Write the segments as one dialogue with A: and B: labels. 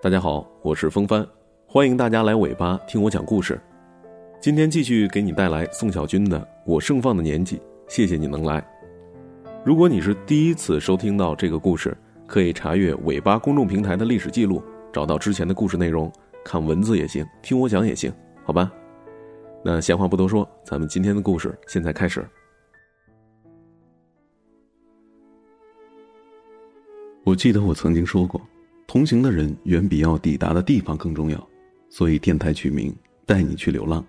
A: 大家好，我是风帆，欢迎大家来尾巴听我讲故事。今天继续给你带来宋小军的《我盛放的年纪》，谢谢你能来。如果你是第一次收听到这个故事，可以查阅尾巴公众平台的历史记录，找到之前的故事内容，看文字也行，听我讲也行，好吧？那闲话不多说，咱们今天的故事现在开始。
B: 我记得我曾经说过，同行的人远比要抵达的地方更重要，所以电台取名“带你去流浪”。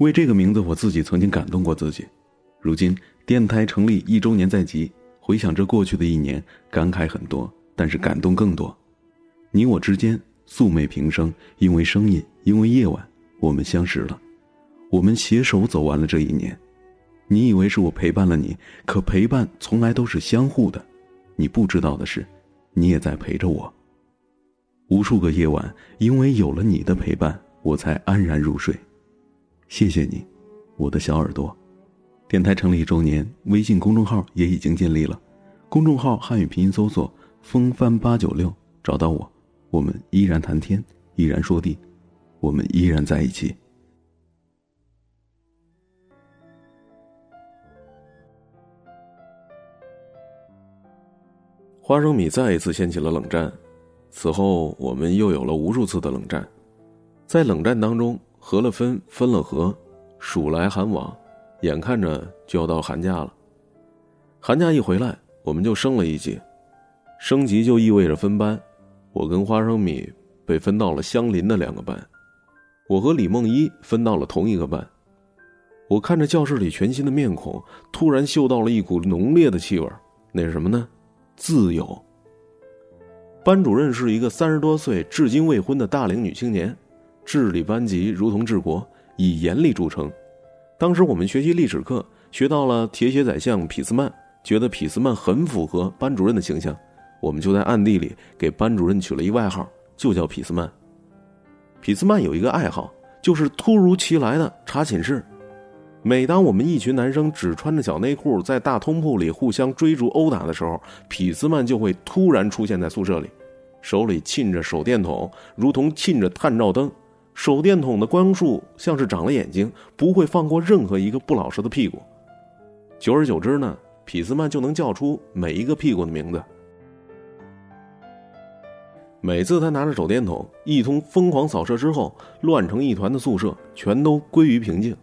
B: 为这个名字，我自己曾经感动过自己。如今电台成立一周年在即，回想着过去的一年，感慨很多，但是感动更多。你我之间素昧平生，因为声音，因为夜晚，我们相识了，我们携手走完了这一年。你以为是我陪伴了你，可陪伴从来都是相互的。你不知道的是，你也在陪着我。无数个夜晚，因为有了你的陪伴，我才安然入睡。谢谢你，我的小耳朵。电台成立一周年，微信公众号也已经建立了。公众号汉语拼音搜索“风帆八九六”，找到我。我们依然谈天，依然说地，我们依然在一起。
A: 花生米再一次掀起了冷战，此后我们又有了无数次的冷战，在冷战当中，合了分，分了合，暑来寒往，眼看着就要到寒假了。寒假一回来，我们就升了一级，升级就意味着分班，我跟花生米被分到了相邻的两个班，我和李梦一分到了同一个班。我看着教室里全新的面孔，突然嗅到了一股浓烈的气味，那是什么呢？自由。班主任是一个三十多岁、至今未婚的大龄女青年，治理班级如同治国，以严厉著称。当时我们学习历史课，学到了铁血宰相俾斯曼，觉得俾斯曼很符合班主任的形象，我们就在暗地里给班主任取了一外号，就叫俾斯曼。俾斯曼有一个爱好，就是突如其来的查寝室。每当我们一群男生只穿着小内裤在大通铺里互相追逐殴打的时候，痞子曼就会突然出现在宿舍里，手里沁着手电筒，如同沁着探照灯。手电筒的光束像是长了眼睛，不会放过任何一个不老实的屁股。久而久之呢，痞子曼就能叫出每一个屁股的名字。每次他拿着手电筒一通疯狂扫射之后，乱成一团的宿舍全都归于平静。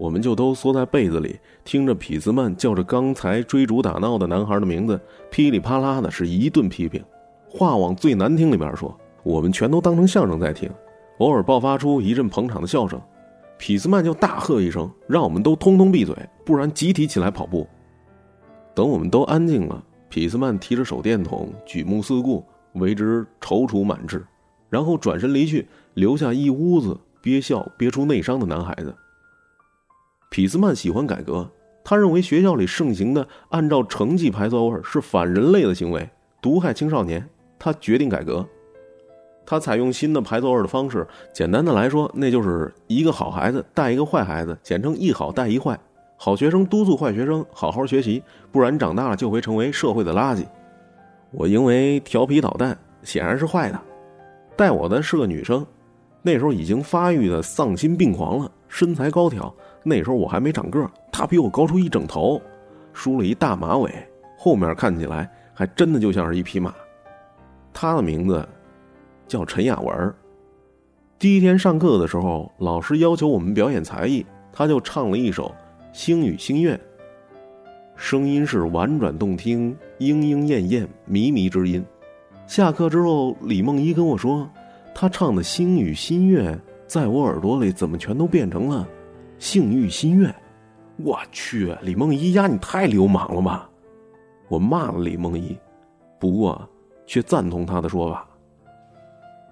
A: 我们就都缩在被子里，听着痞子曼叫着刚才追逐打闹的男孩的名字，噼里啪啦的是一顿批评。话往最难听里边说，我们全都当成相声在听。偶尔爆发出一阵捧场的笑声，痞子曼就大喝一声，让我们都通通闭嘴，不然集体起来跑步。等我们都安静了，痞子曼提着手电筒，举目四顾，为之踌躇满志，然后转身离去，留下一屋子憋笑憋出内伤的男孩子。匹兹曼喜欢改革，他认为学校里盛行的按照成绩排座位是反人类的行为，毒害青少年。他决定改革，他采用新的排座位的方式。简单的来说，那就是一个好孩子带一个坏孩子，简称一好带一坏。好学生督促坏学生好好学习，不然长大了就会成为社会的垃圾。我因为调皮捣蛋，显然是坏的。带我的是个女生，那时候已经发育的丧心病狂了，身材高挑。那时候我还没长个，他比我高出一整头，梳了一大马尾，后面看起来还真的就像是一匹马。他的名字叫陈雅文。第一天上课的时候，老师要求我们表演才艺，他就唱了一首《星语心愿》，声音是婉转动听，莺莺燕燕，靡靡之音。下课之后，李梦一跟我说，他唱的《星语心愿》在我耳朵里怎么全都变成了。性欲心愿，我去，李梦一呀，你太流氓了吧！我骂了李梦一，不过却赞同他的说法。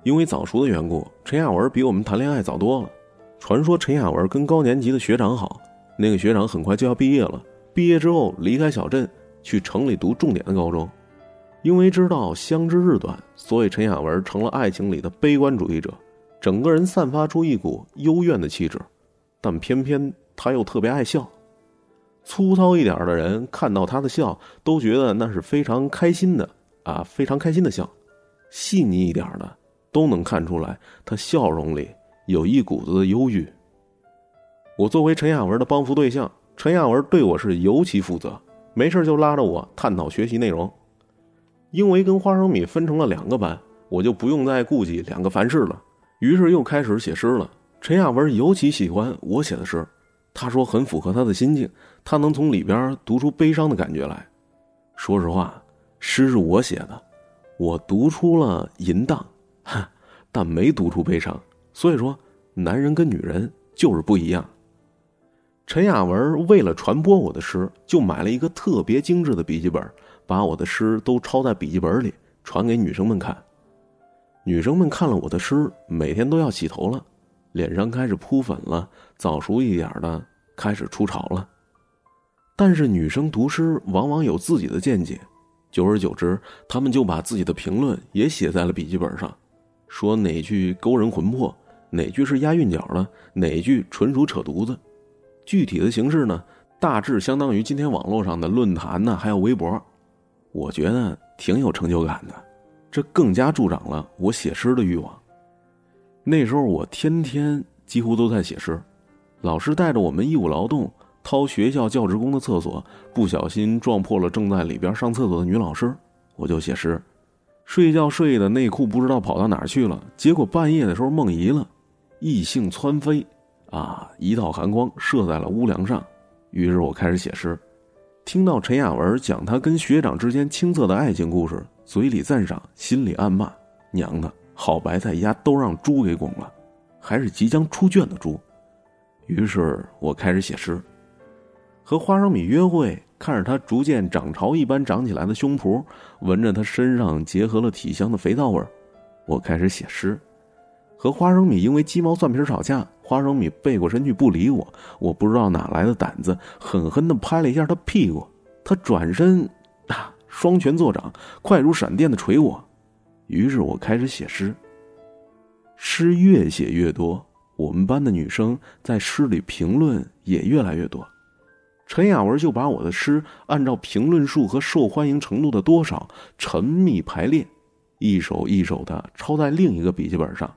A: 因为早熟的缘故，陈雅文比我们谈恋爱早多了。传说陈雅文跟高年级的学长好，那个学长很快就要毕业了，毕业之后离开小镇，去城里读重点的高中。因为知道相知日短，所以陈雅文成了爱情里的悲观主义者，整个人散发出一股幽怨的气质。但偏偏他又特别爱笑，粗糙一点的人看到他的笑都觉得那是非常开心的啊，非常开心的笑；细腻一点的都能看出来他笑容里有一股子的忧郁。我作为陈亚文的帮扶对象，陈亚文对我是尤其负责，没事就拉着我探讨学习内容。因为跟花生米分成了两个班，我就不用再顾及两个凡事了，于是又开始写诗了。陈亚文尤其喜欢我写的诗，他说很符合他的心境，他能从里边读出悲伤的感觉来。说实话，诗是我写的，我读出了淫荡，哈，但没读出悲伤。所以说，男人跟女人就是不一样。陈亚文为了传播我的诗，就买了一个特别精致的笔记本，把我的诗都抄在笔记本里，传给女生们看。女生们看了我的诗，每天都要洗头了，脸上开始铺粉了，早熟一点的开始出潮了。但是女生读诗往往有自己的见解，久而久之，她们就把自己的评论也写在了笔记本上，说哪句勾人魂魄，哪句是押韵脚的，哪句纯属扯犊子。具体的形式呢，大致相当于今天网络上的论坛呢，还有微博。我觉得挺有成就感的，这更加助长了我写诗的欲望。那时候我天天几乎都在写诗，老师带着我们义务劳动。掏学校教职工的厕所，不小心撞破了正在里边上厕所的女老师，我就写诗。睡觉睡的内裤不知道跑到哪儿去了，结果半夜的时候梦遗了，异性窜飞，啊，一道寒光射在了屋梁上。于是我开始写诗。听到陈雅文讲他跟学长之间青涩的爱情故事，嘴里赞赏，心里暗骂：娘的，好白菜家都让猪给拱了，还是即将出圈的猪。于是我开始写诗。和花生米约会，看着他逐渐涨潮一般长起来的胸脯，闻着他身上结合了体香的肥皂味儿我开始写诗。和花生米因为鸡毛蒜皮吵架，花生米背过身去不理我，我不知道哪来的胆子，狠狠地拍了一下他屁股。他转身，啊，双拳作掌，快如闪电的捶我。于是我开始写诗。诗越写越多，我们班的女生在诗里评论也越来越多。陈雅文就把我的诗按照评论数和受欢迎程度的多少，沉密排列，一首一首的抄在另一个笔记本上，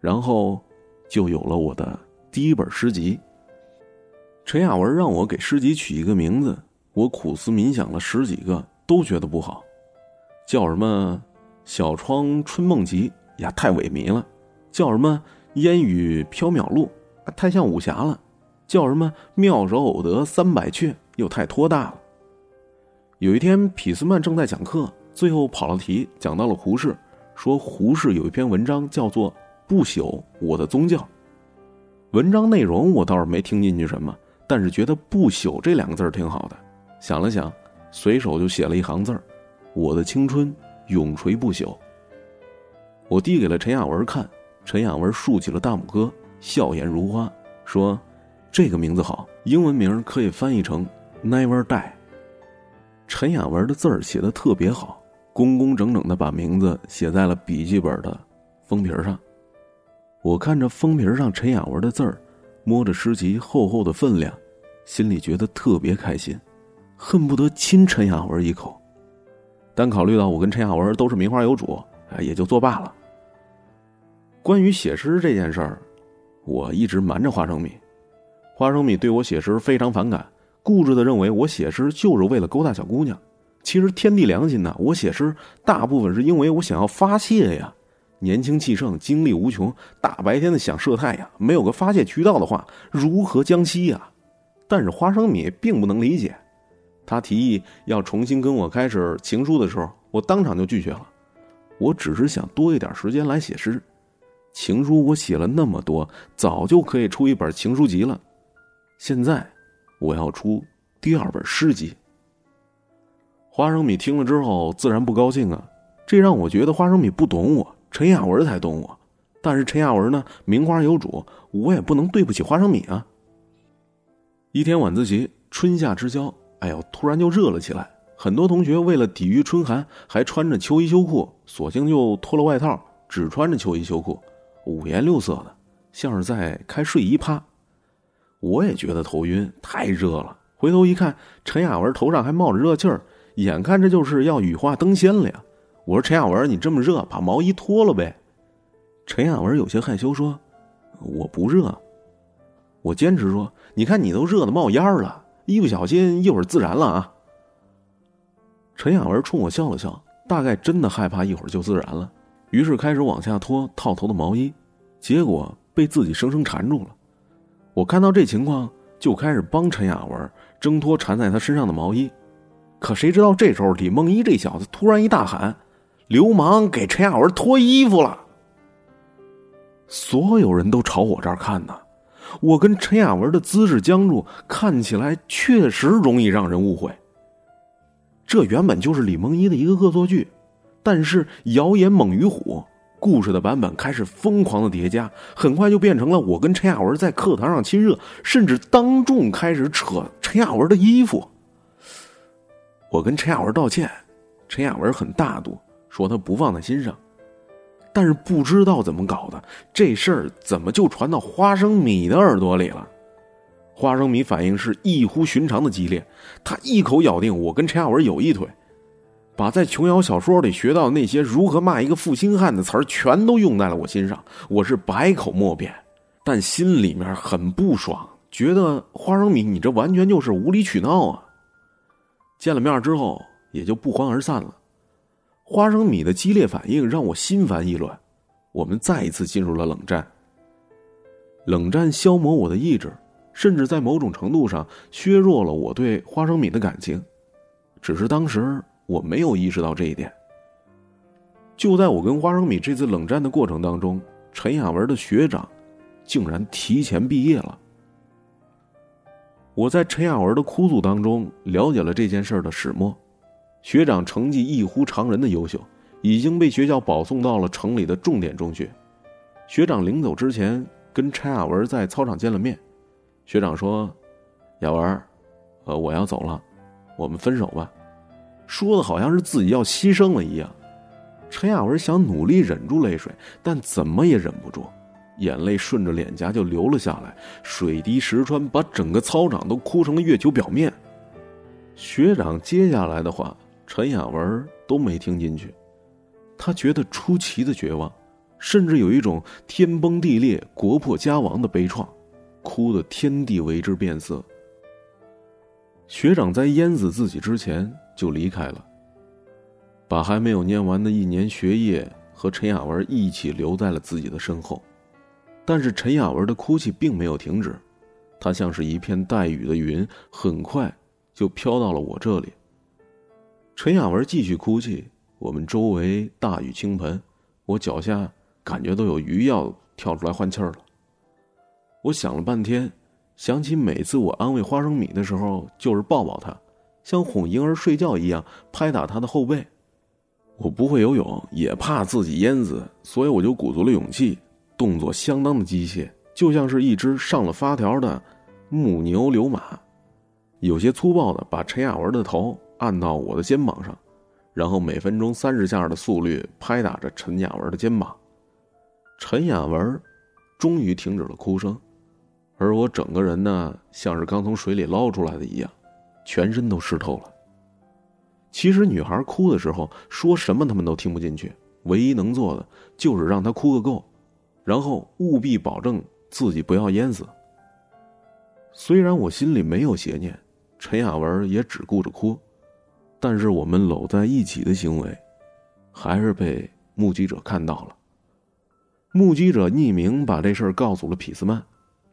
A: 然后就有了我的第一本诗集。陈雅文让我给诗集取一个名字，我苦思冥想了十几个，都觉得不好，叫什么“小窗春梦集”呀，太萎靡了；叫什么“烟雨缥缈录”，太像武侠了。叫什么妙手偶得三百阙，又太拖大了。有一天，匹斯曼正在讲课，最后跑了题，讲到了胡适，说胡适有一篇文章叫做《不朽我的宗教》。文章内容我倒是没听进去什么，但是觉得“不朽”这两个字挺好的。想了想，随手就写了一行字儿我的青春永垂不朽。”我递给了陈雅文看，陈雅文竖起了大拇哥，笑颜如花，说。这个名字好，英文名可以翻译成 “Never Die”。陈雅文的字儿写的特别好，工工整整的把名字写在了笔记本的封皮上。我看着封皮上陈雅文的字儿，摸着诗集厚厚的分量，心里觉得特别开心，恨不得亲陈雅文一口。但考虑到我跟陈雅文都是名花有主，也就作罢了。关于写诗这件事儿，我一直瞒着花生米。花生米对我写诗非常反感，固执的认为我写诗就是为了勾搭小姑娘。其实天地良心呐，我写诗大部分是因为我想要发泄呀。年轻气盛，精力无穷，大白天的想射太阳，没有个发泄渠道的话，如何将息呀？但是花生米并不能理解，他提议要重新跟我开始情书的时候，我当场就拒绝了。我只是想多一点时间来写诗，情书我写了那么多，早就可以出一本情书集了。现在，我要出第二本诗集。花生米听了之后自然不高兴啊，这让我觉得花生米不懂我，陈雅文才懂我。但是陈雅文呢，名花有主，我也不能对不起花生米啊。一天晚自习，春夏之交，哎呦，突然就热了起来。很多同学为了抵御春寒，还穿着秋衣秋裤，索性就脱了外套，只穿着秋衣秋裤，五颜六色的，像是在开睡衣趴。我也觉得头晕，太热了。回头一看，陈雅文头上还冒着热气儿，眼看着就是要羽化登仙了呀！我说：“陈雅文，你这么热，把毛衣脱了呗。”陈雅文有些害羞说：“我不热。”我坚持说：“你看你都热的冒烟了，一不小心一会儿自燃了啊。”陈雅文冲我笑了笑，大概真的害怕一会儿就自燃了，于是开始往下脱套头的毛衣，结果被自己生生缠住了。我看到这情况，就开始帮陈雅文挣脱缠在他身上的毛衣，可谁知道这时候李梦一这小子突然一大喊：“流氓，给陈雅文脱衣服了！”所有人都朝我这儿看呢。我跟陈雅文的姿势僵住，看起来确实容易让人误会。这原本就是李梦一的一个恶作剧，但是谣言猛于虎，故事的版本开始疯狂的叠加，很快就变成了我跟陈雅文在课堂上亲热，甚至当众开始扯陈雅文的衣服。我跟陈雅文道歉，陈雅文很大度，说他不放在心上。但是不知道怎么搞的，这事儿怎么就传到花生米的耳朵里了？花生米反应是异乎寻常的激烈，他一口咬定我跟陈亚文有一腿，把在琼瑶小说里学到那些如何骂一个负心汉的词儿全都用在了我身上。我是百口莫辩，但心里面很不爽，觉得花生米你这完全就是无理取闹啊！见了面之后也就不欢而散了。花生米的激烈反应让我心烦意乱，我们再一次进入了冷战。冷战消磨我的意志，甚至在某种程度上削弱了我对花生米的感情。只是当时我没有意识到这一点。就在我跟花生米这次冷战的过程当中，陈雅文的学长竟然提前毕业了。我在陈雅文的哭诉当中了解了这件事的始末。学长成绩异乎常人的优秀，已经被学校保送到了城里的重点中学。学长临走之前跟陈雅文在操场见了面，学长说：“雅文，呃，我要走了，我们分手吧。”说的好像是自己要牺牲了一样。陈雅文想努力忍住泪水，但怎么也忍不住，眼泪顺着脸颊就流了下来，水滴石穿，把整个操场都哭成了月球表面。学长接下来的话。陈雅文都没听进去，他觉得出奇的绝望，甚至有一种天崩地裂、国破家亡的悲怆，哭得天地为之变色。学长在淹死自己之前就离开了，把还没有念完的一年学业和陈雅文一起留在了自己的身后。但是陈雅文的哭泣并没有停止，她像是一片带雨的云，很快就飘到了我这里。陈雅文继续哭泣，我们周围大雨倾盆，我脚下感觉都有鱼要跳出来换气儿了。我想了半天，想起每次我安慰花生米的时候，就是抱抱他，像哄婴儿睡觉一样拍打他的后背。我不会游泳，也怕自己淹死，所以我就鼓足了勇气，动作相当的机械，就像是一只上了发条的木牛流马，有些粗暴的把陈雅文的头。按到我的肩膀上，然后每分钟三十下的速率拍打着陈雅文的肩膀。陈雅文终于停止了哭声，而我整个人呢，像是刚从水里捞出来的一样，全身都湿透了。其实女孩哭的时候，说什么他们都听不进去，唯一能做的就是让她哭个够，然后务必保证自己不要淹死。虽然我心里没有邪念，陈雅文也只顾着哭。但是我们搂在一起的行为，还是被目击者看到了。目击者匿名把这事儿告诉了匹斯曼，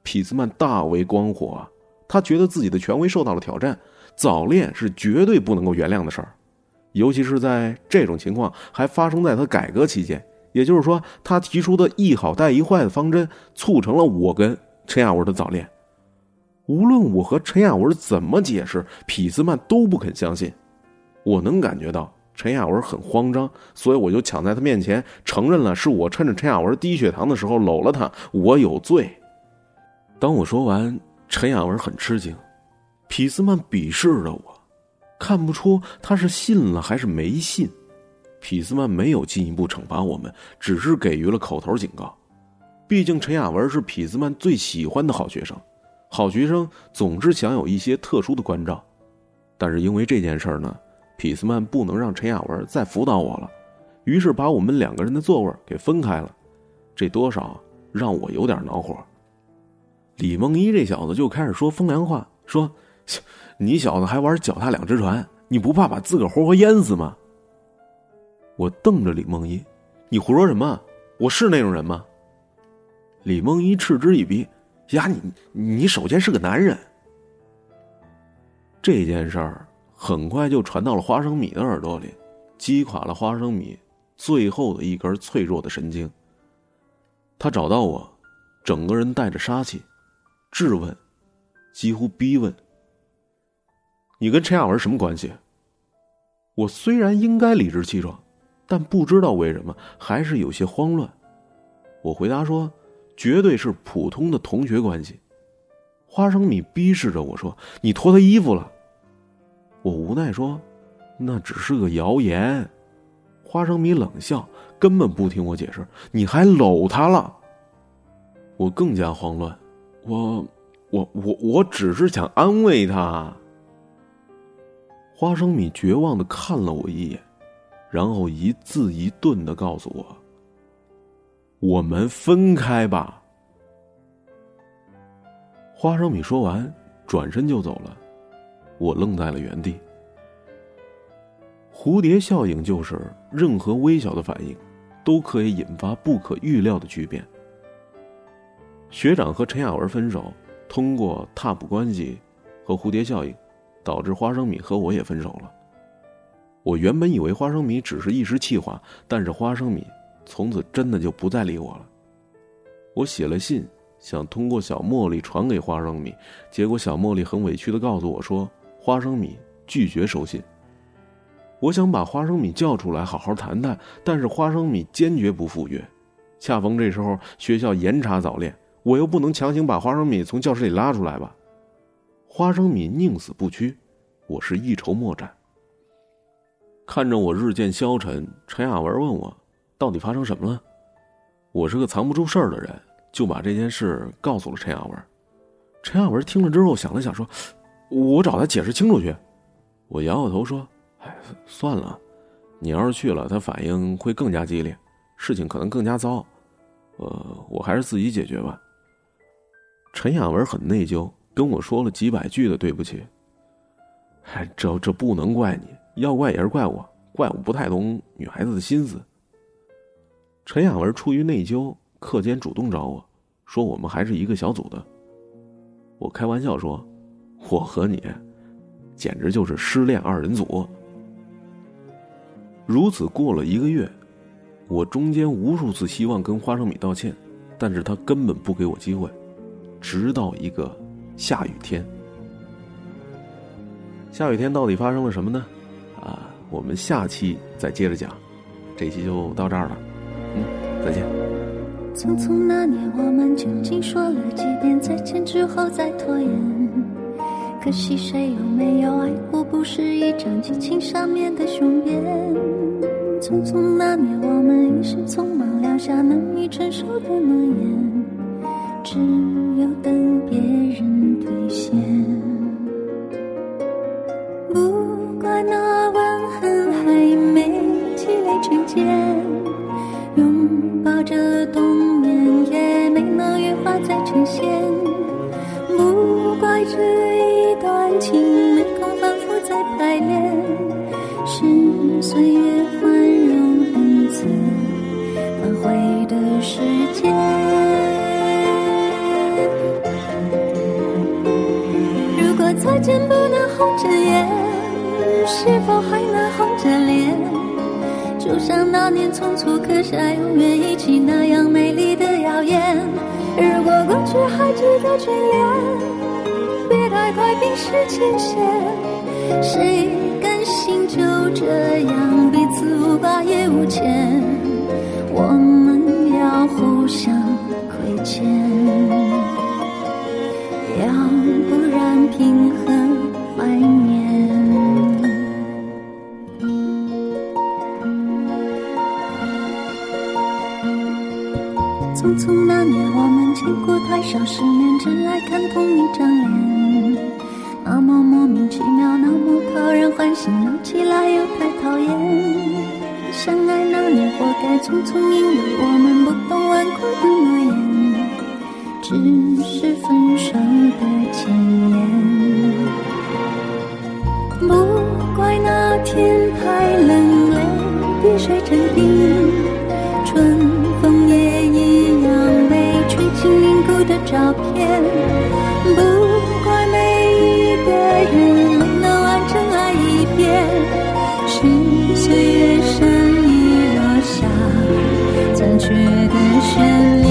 A: 匹斯曼大为光火啊！他觉得自己的权威受到了挑战，早恋是绝对不能够原谅的事儿，尤其是在这种情况还发生在他改革期间。也就是说，他提出的一好带一坏的方针，促成了我跟陈亚文的早恋。无论我和陈亚文怎么解释，匹兹曼都不肯相信。我能感觉到陈雅文很慌张，所以我就抢在他面前承认了，是我趁着陈雅文低血糖的时候搂了她，我有罪。当我说完，陈雅文很吃惊，匹斯曼鄙视着我，看不出他是信了还是没信。匹斯曼没有进一步惩罚我们，只是给予了口头警告。毕竟陈雅文是匹斯曼最喜欢的好学生，好学生总是享有一些特殊的关照，但是因为这件事呢。匹斯曼不能让陈雅文再辅导我了，于是把我们两个人的座位给分开了。这多少让我有点恼火。李梦一这小子就开始说风凉话，说：“你小子还玩脚踏两只船，你不怕把自个儿活活淹死吗？”我瞪着李梦一：“你胡说什么？我是那种人吗？”李梦一嗤之以鼻：“呀，你你首先是个男人。”这件事儿很快就传到了花生米的耳朵里，击垮了花生米最后的一根脆弱的神经。他找到我，整个人带着杀气，质问，几乎逼问：“你跟陈雅文什么关系？”我虽然应该理直气壮，但不知道为什么还是有些慌乱。我回答说：“绝对是普通的同学关系。”花生米逼视着我说：“你脱他衣服了。”我无奈说：“那只是个谣言。”花生米冷笑，根本不听我解释。你还搂他了？我更加慌乱。我，我，我，我只是想安慰他。花生米绝望的看了我一眼，然后一字一顿的告诉我：“我们分开吧。”花生米说完，转身就走了，我愣在了原地。蝴蝶效应就是任何微小的反应，都可以引发不可预料的巨变。学长和陈雅文分手，通过踏步关系和蝴蝶效应，导致花生米和我也分手了。我原本以为花生米只是一时气话，但是花生米从此真的就不再理我了。我写了信。想通过小茉莉传给花生米，结果小茉莉很委屈的告诉我说：“花生米拒绝收信。”我想把花生米叫出来好好谈谈，但是花生米坚决不赴约。恰逢这时候学校严查早恋，我又不能强行把花生米从教室里拉出来吧？花生米宁死不屈，我是一筹莫展。看着我日渐消沉，陈雅文问我：“到底发生什么了？”我是个藏不住事儿的人。就把这件事告诉了陈雅文。陈雅文听了之后想了想，说：“我找他解释清楚去。”我摇摇头说：“哎，算了，你要是去了，他反应会更加激烈，事情可能更加糟。呃，我还是自己解决吧。”陈雅文很内疚，跟我说了几百句的对不起。哎，这这不能怪你，要怪也是怪我，怪我不太懂女孩子的心思。陈雅文出于内疚。课间主动找我，说我们还是一个小组的。我开玩笑说：“我和你，简直就是失恋二人组。”如此过了一个月，我中间无数次希望跟花生米道歉，但是他根本不给我机会。直到一个下雨天，下雨天到底发生了什么呢？啊，我们下期再接着讲。这期就到这儿了，嗯，再见。
C: 匆匆那年，我们究竟说了几遍再见之后再拖延？可惜谁有没有爱过？不是一张激情上面的雄辩。匆匆那年，我们一时匆忙撂下难以承受的诺言，只有等别人兑现。不怪那吻痕还没积累成茧。拥抱着冬眠，也没能羽化再成仙。不怪这再见不能红着眼，是否还能红着脸？就像那年匆促刻下永远一起那样美丽的谣言。如果过去还值得眷恋，别太快冰释前嫌。谁甘心就这样彼此无挂也无牵？我们要互相亏欠，要然平衡。怀念匆匆那年我们见过太少世面只爱看同一张脸那么莫名其妙那么讨人欢喜闹起来又太讨厌。相爱那年活该匆匆因为我们不懂顽固的诺言。只是分手的前言不怪那天太冷泪滴水成冰春风也一样没吹进凝固的照片。不怪每一个人没能完整爱一遍是岁月善意落下残缺的悬念